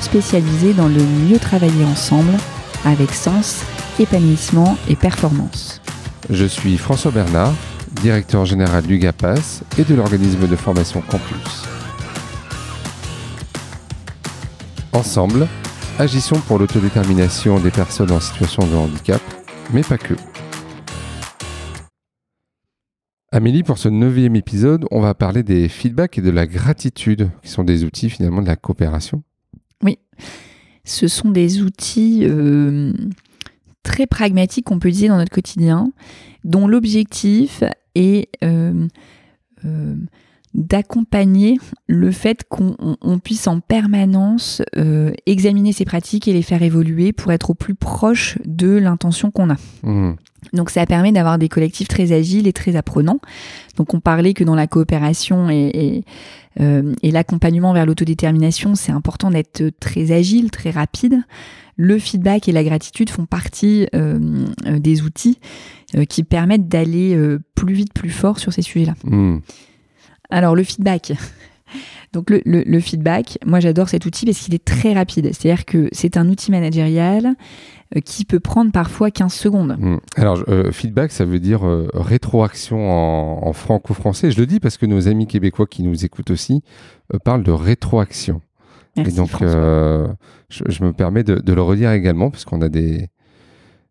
spécialisé dans le mieux travailler ensemble avec sens, épanouissement et performance. Je suis François Bernard, directeur général du GAPAS et de l'organisme de formation Campus. Ensemble, agissons pour l'autodétermination des personnes en situation de handicap, mais pas que. Amélie, pour ce neuvième épisode, on va parler des feedbacks et de la gratitude, qui sont des outils finalement de la coopération. Oui, ce sont des outils euh, très pragmatiques, on peut dire, dans notre quotidien, dont l'objectif est euh, euh, d'accompagner le fait qu'on puisse en permanence examiner ces pratiques et les faire évoluer pour être au plus proche de l'intention qu'on a. Mmh. Donc ça permet d'avoir des collectifs très agiles et très apprenants. Donc on parlait que dans la coopération et, euh, l'accompagnement vers l'autodétermination, c'est important d'être très agile, très rapide. Le feedback et la gratitude font partie euh, euh, des outils qui permettent d'aller plus vite, plus fort sur ces sujets-là. Hmm. Alors le feedback. Donc le, feedback, moi j'adore cet outil parce qu'il est très rapide. C'est-à-dire que c'est un outil managérial euh, qui peut prendre parfois 15 secondes. Hmm. Alors, euh, feedback, ça veut dire euh, rétroaction en, franco-français. Je le dis parce que nos amis québécois qui nous écoutent aussi parlent de rétroaction. Merci, Et donc, je, me permets de, le redire également parce qu'on a des,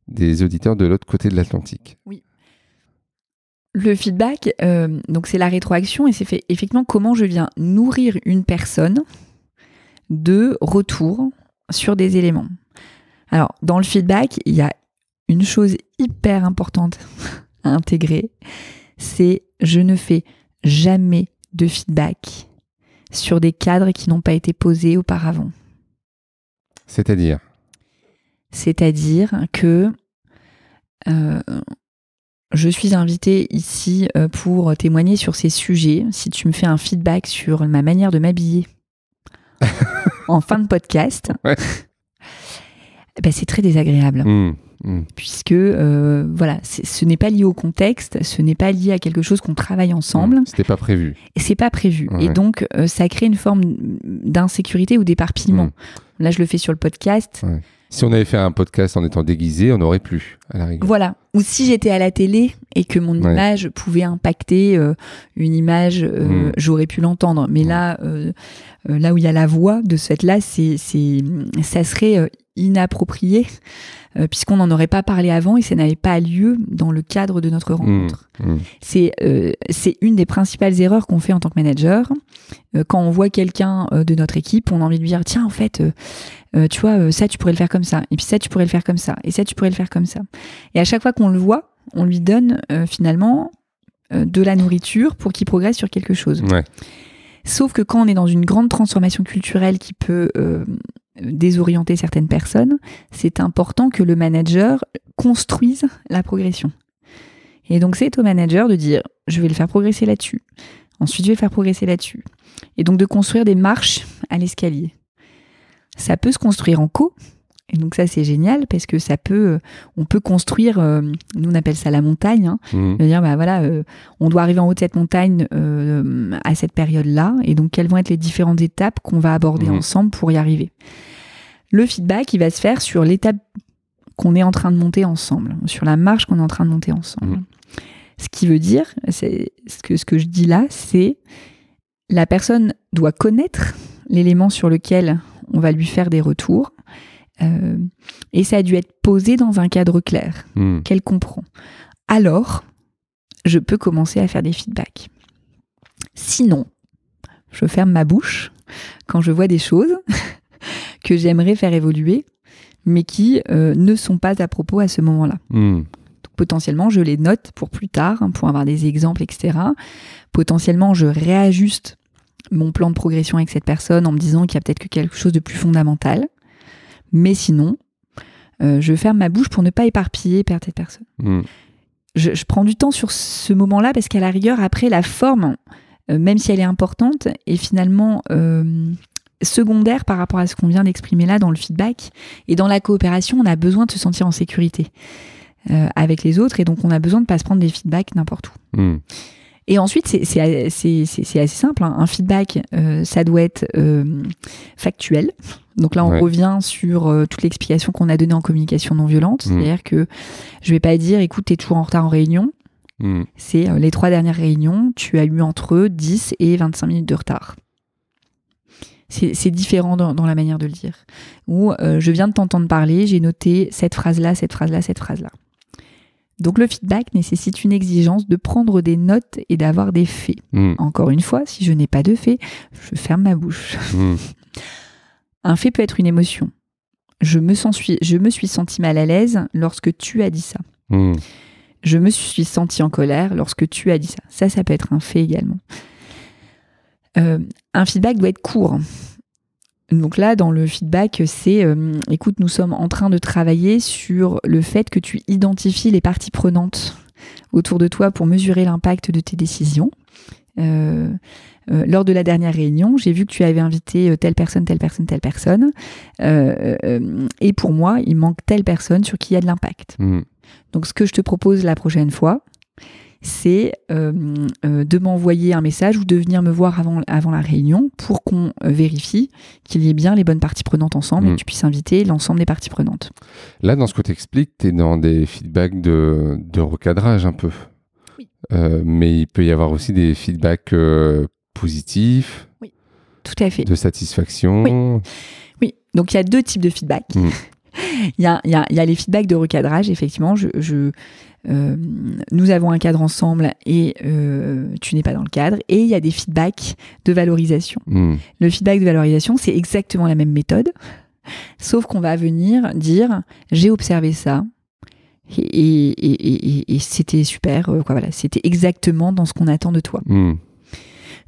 des auditeurs de l'autre côté de l'Atlantique. Oui. Le feedback, donc c'est la rétroaction et c'est fait effectivement comment je viens nourrir une personne de retour sur des éléments. Alors, dans le feedback, il y a une chose hyper importante à intégrer, c'est je ne fais jamais de feedback sur des cadres qui n'ont pas été posés auparavant. C'est-à-dire? C'est-à-dire que euh, je suis invitée ici euh, pour témoigner sur ces sujets. Si tu me fais un feedback sur ma manière de m'habiller en fin de podcast, ben, c'est très désagréable. Mmh, mmh. Puisque euh, voilà, ce n'est pas lié au contexte, ce n'est pas lié à quelque chose qu'on travaille ensemble. Mmh, c'était pas prévu. Et c'est pas prévu. Et donc, euh, ça crée une forme d'insécurité ou d'éparpillement. Là, je le fais sur le podcast. Si on avait fait un podcast en étant déguisé, on aurait plus, à la rigueur. Voilà. Ou si j'étais à la télé et que mon image pouvait impacter euh, une image, j'aurais pu l'entendre. Mais là, là où il y a la voix de ce fait-là, c'est, ça serait inapproprié euh, puisqu'on n'en aurait pas parlé avant et ça n'avait pas lieu dans le cadre de notre rencontre. Mmh, mmh. C'est euh, c'est une des principales erreurs qu'on fait en tant que manager. Euh, quand on voit quelqu'un de notre équipe, on a envie de lui dire tiens en fait tu vois ça tu pourrais le faire comme ça et puis ça tu pourrais le faire comme ça et ça tu pourrais le faire comme ça. Et à chaque fois qu'on le voit, on lui donne finalement de la nourriture pour qu'il progresse sur quelque chose. Sauf que quand on est dans une grande transformation culturelle qui peut désorienter certaines personnes, c'est important que le manager construise la progression. Et donc c'est au manager de dire je vais le faire progresser là-dessus. Ensuite je vais le faire progresser là-dessus. Et donc de construire des marches à l'escalier. Ça peut se construire en co, et donc ça c'est génial parce que ça peut, euh, on peut construire, euh, nous on appelle ça la montagne, hein, mmh. dire bah voilà, euh, on doit arriver en haut de cette montagne à cette période-là, et donc quelles vont être les différentes étapes qu'on va aborder mmh. ensemble pour y arriver? Le feedback il va se faire sur l'étape qu'on est en train de monter ensemble, sur la marche qu'on est en train de monter ensemble. Mmh. Ce qui veut dire, c'est ce que ce que je dis là, c'est la personne doit connaître l'élément sur lequel on va lui faire des retours euh, et ça a dû être posé dans un cadre clair, hmm. qu'elle comprend. Alors, je peux commencer à faire des feedbacks. Sinon, je ferme ma bouche quand je vois des choses que j'aimerais faire évoluer, mais qui euh, ne sont pas à propos à ce moment-là. Hmm. potentiellement, je les note pour plus tard, hein, pour avoir des exemples, etc. Potentiellement, je réajuste mon plan de progression avec cette personne en me disant qu'il y a peut-être que quelque chose de plus fondamental. Mais sinon, euh, je ferme ma bouche pour ne pas éparpiller perdre cette personne. Mm. Je, je prends du temps sur ce moment-là parce qu'à la rigueur, après, la forme, euh, même si elle est importante, est finalement euh, secondaire par rapport à ce qu'on vient d'exprimer là dans le feedback. Et dans la coopération, on a besoin de se sentir en sécurité avec les autres et donc on a besoin de pas se prendre des feedbacks n'importe où. Mm. Et ensuite, c'est- assez simple. hein. Un feedback, ça doit être factuel. Donc là, on Ouais. revient sur euh, toute l'explication qu'on a donnée en communication non violente. Mm. C'est-à-dire que je vais pas dire, écoute, t'es toujours en retard en réunion. Mm. C'est euh, les trois dernières réunions, tu as eu entre 10 et 25 minutes de retard. C'est différent dans, dans la manière de le dire. Ou euh, je viens de t'entendre parler, j'ai noté cette phrase-là, cette phrase-là, cette phrase-là. Donc le feedback nécessite une exigence de prendre des notes et d'avoir des faits. Mm. Encore une fois, si je n'ai pas de faits, je ferme ma bouche. Un fait peut être une émotion. Je me, sens, je me suis senti mal à l'aise lorsque tu as dit ça. Mm. Je me suis senti en colère lorsque tu as dit ça. Ça, ça peut être un fait également. Euh, un feedback doit être court. Donc là, dans le feedback, c'est euh, écoute, nous sommes en train de travailler sur le fait que tu identifies les parties prenantes autour de toi pour mesurer l'impact de tes décisions. Euh, euh, lors de la dernière réunion, j'ai vu que tu avais invité euh, telle personne, telle personne, telle personne. Euh, et pour moi, il manque telle personne sur qui il y a de l'impact. Mm. Donc, ce que je te propose la prochaine fois, c'est de m'envoyer un message ou de venir me voir avant, avant la réunion pour qu'on vérifie qu'il y ait bien les bonnes parties prenantes ensemble et Mm. que tu puisses inviter l'ensemble des parties prenantes. Là, dans ce que tu expliques, tu es dans des feedbacks de, de recadrage un peu. Oui. Euh, mais il peut y avoir aussi des feedbacks euh, positifs, Tout à fait. de satisfaction. Oui, donc il y a deux types de feedback. Mm. Il y, a, il y a- il y a les feedbacks de recadrage, effectivement. Je, je, euh, nous avons un cadre ensemble et euh, tu n'es pas dans le cadre. Et il y a des feedbacks de valorisation. Mm. Le feedback de valorisation, c'est exactement la même méthode, sauf qu'on va venir dire j'ai observé ça. Et, c'était super, euh, quoi, voilà, c'était exactement dans ce qu'on attend de toi. Mm.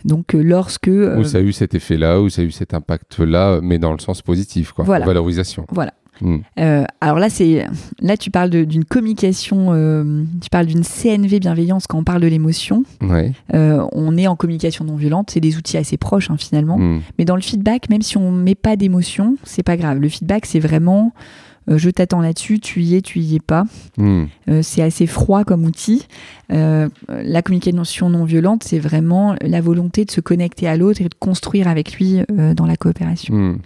Donc, euh, lorsque. euh, Où ça a eu cet effet-là, où ça a eu cet impact-là, mais dans le sens positif, quoi. Voilà. Valorisation. Voilà. Mm. Euh, alors là, c'est là tu parles d'une communication, euh, tu parles d'une CNV bienveillance quand on parle de l'émotion. Ouais. Euh, on est en communication non violente, c'est des outils assez proches hein, finalement. Mm. Mais dans le feedback, même si on met pas d'émotion, c'est pas grave. Le feedback, c'est vraiment euh, je t'attends là-dessus, tu y es, tu y es pas. Mm. Euh, c'est assez froid comme outil. Euh, la communication non violente, c'est vraiment la volonté de se connecter à l'autre et de construire avec lui dans la coopération. Mm.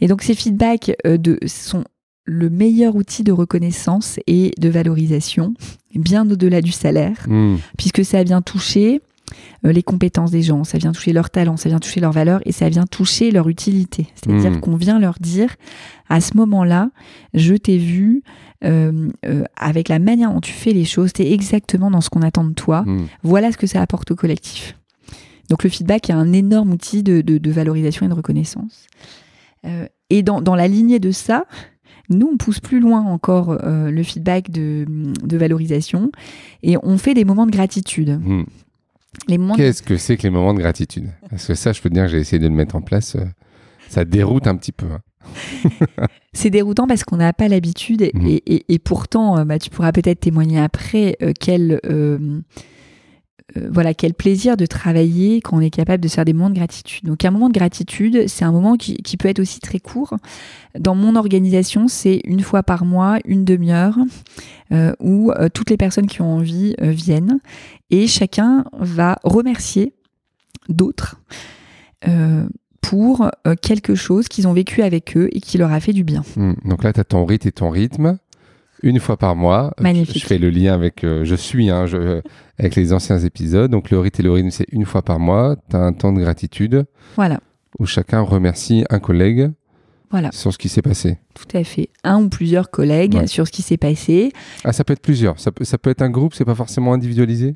Et donc ces feedbacks de, sont le meilleur outil de reconnaissance et de valorisation, bien au-delà du salaire, Mm. puisque ça vient toucher les compétences des gens, ça vient toucher leurs talents, ça vient toucher leurs valeurs et ça vient toucher leur utilité. C'est-à-dire Mm. qu'on vient leur dire, à ce moment-là, je t'ai vu euh, euh, avec la manière dont tu fais les choses, t'es exactement dans ce qu'on attend de toi. Mm. Voilà ce que ça apporte au collectif. Donc le feedback est un énorme outil de, de- de valorisation et de reconnaissance. Euh, et dans, dans la lignée de ça, nous, on pousse plus loin encore euh, le feedback de, de valorisation et on fait des moments de gratitude. Mm. Les moments de- Qu'est-ce que c'est que les moments de gratitude? Parce que ça, je peux te dire que j'ai essayé de le mettre en place. euh, Ça déroute un petit peu. hein. C'est déroutant parce qu'on n'a pas l'habitude et, Mhm. et- pourtant, euh, bah, tu pourras peut-être témoigner après euh, quel, euh, euh, voilà, quel plaisir de travailler quand on est capable de faire des moments de gratitude. Donc un moment de gratitude, c'est un moment qui, peut être aussi très court. Dans mon organisation, c'est une fois par mois, une demi-heure, euh, où euh, toutes les personnes qui ont envie viennent et chacun va remercier d'autres. pour quelque chose qu'ils ont vécu avec eux et qui leur a fait du bien. Mm. Donc là, tu as ton rite et ton rythme. Une fois par mois, Magnifique. je fais le lien avec euh, je suis hein, je- avec les anciens épisodes. Donc le rite et le rythme, c'est une fois par mois. Tu as un temps de gratitude Voilà, où chacun remercie un collègue voilà, sur ce qui s'est passé. tout à fait. Un ou plusieurs collègues Ouais. sur ce qui s'est passé. Ah, ça peut être plusieurs. Ça peut, ça peut être un groupe, c'est pas forcément individualisé?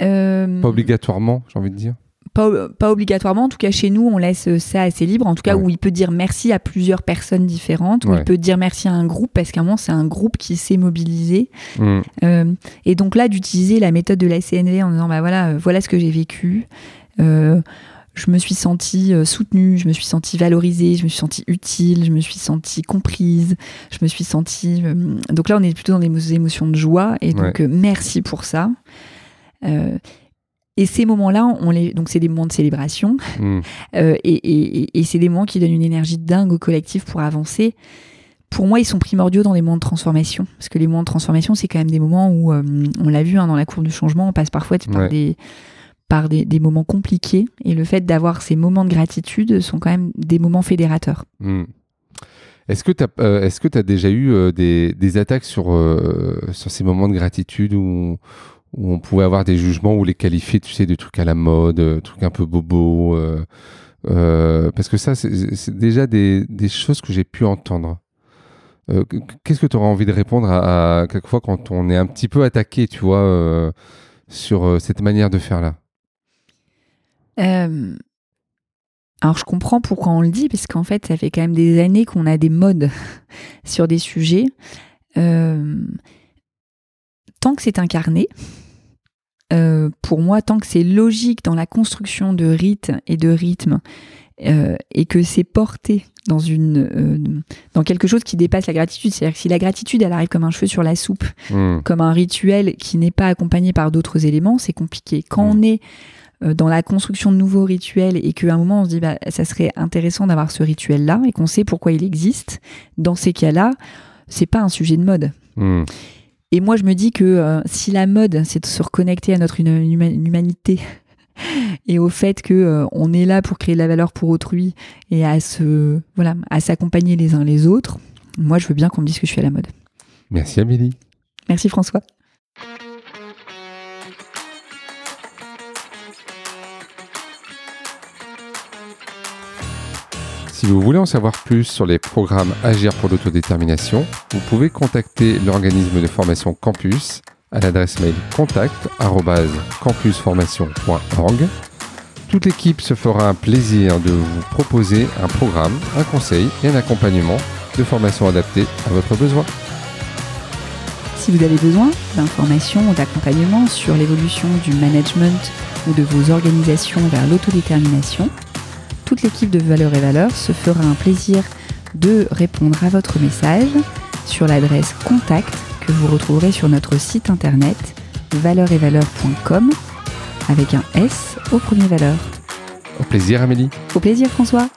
Euh, Pas obligatoirement, j'ai envie de dire. Pas, pas obligatoirement, en tout cas chez nous, on laisse ça assez libre. En tout cas, Ouais. où il peut dire merci à plusieurs personnes différentes, où Ouais. il peut dire merci à un groupe, parce qu'à un moment, c'est un groupe qui s'est mobilisé. Mm. Euh, et donc là, d'utiliser la méthode de la CNV en disant, bah voilà, euh, voilà ce que j'ai vécu. Euh, je me suis sentie euh, soutenue, je me suis sentie valorisée, je me suis sentie utile, je me suis sentie comprise, je me suis sentie. Euh, donc là, on est plutôt dans des émotions de joie, et donc euh, merci pour ça. Et ces moments-là, on les, donc c'est des moments de célébration, mm. et, et, et c'est des moments qui donnent une énergie dingue au collectif pour avancer pour moi, ils sont primordiaux dans des moments de transformation. Parce que les moments de transformation, c'est quand même des moments où, on l'a vu hein, dans la courbe du changement, on passe parfois par des par des, moments compliqués. Et le fait d'avoir ces moments de gratitude sont quand même des moments fédérateurs. Hmm. Est-ce que tu as, euh, as, déjà eu euh, des, des, attaques sur, euh, sur ces moments de gratitude où, où, on pouvait avoir des jugements ou les qualifier, tu sais, de trucs à la mode, des trucs un peu bobos Parce que ça, c'est déjà des, choses que j'ai pu entendre. Qu'est-ce que tu auras envie de répondre à, quelquefois quand on est un petit peu attaqué, tu vois, sur cette manière de faire là euh, alors je comprends pourquoi on le dit, parce qu'en fait, ça fait quand même des années qu'on a des modes sur des sujets. Euh, tant que c'est incarné, euh, pour moi, tant que c'est logique dans la construction de rites et de rythmes, et que c'est porté dans, une, dans quelque chose qui dépasse la gratitude, c'est-à-dire que si la gratitude, elle arrive comme un cheveu sur la soupe, hmm. comme un rituel qui n'est pas accompagné par d'autres éléments, c'est compliqué. Quand hmm. on est euh, dans la construction de nouveaux rituels et qu'à un moment on se dit bah, ça serait intéressant d'avoir ce rituel là et qu'on sait pourquoi il existe, dans ces cas-là, c'est pas un sujet de mode. Hmm. Et moi je me dis que euh, si la mode c'est de se reconnecter à notre humanité et au fait que euh, on est là pour créer de la valeur pour autrui et à se voilà à s'accompagner les uns les autres, moi je veux bien qu'on me dise que je suis à la mode. Merci Amélie. Merci François. Si vous voulez en savoir plus sur les programmes Agir pour l'autodétermination, vous pouvez contacter l'organisme de formation Campus à l'adresse mail contact@campusformation.org. Toute l'équipe se fera un plaisir de vous proposer un programme, un conseil et un accompagnement de formation adapté à votre besoin. Si vous avez besoin d'informations ou d'accompagnement sur l'évolution du management ou de vos organisations vers l'autodétermination, toute l'équipe de Valeurs et Valeurs se fera un plaisir de répondre à votre message sur l'adresse contact que vous retrouverez sur notre site internet valeuretvaleurs.com avec un S au premier valeur. Au plaisir Amélie. Au plaisir François.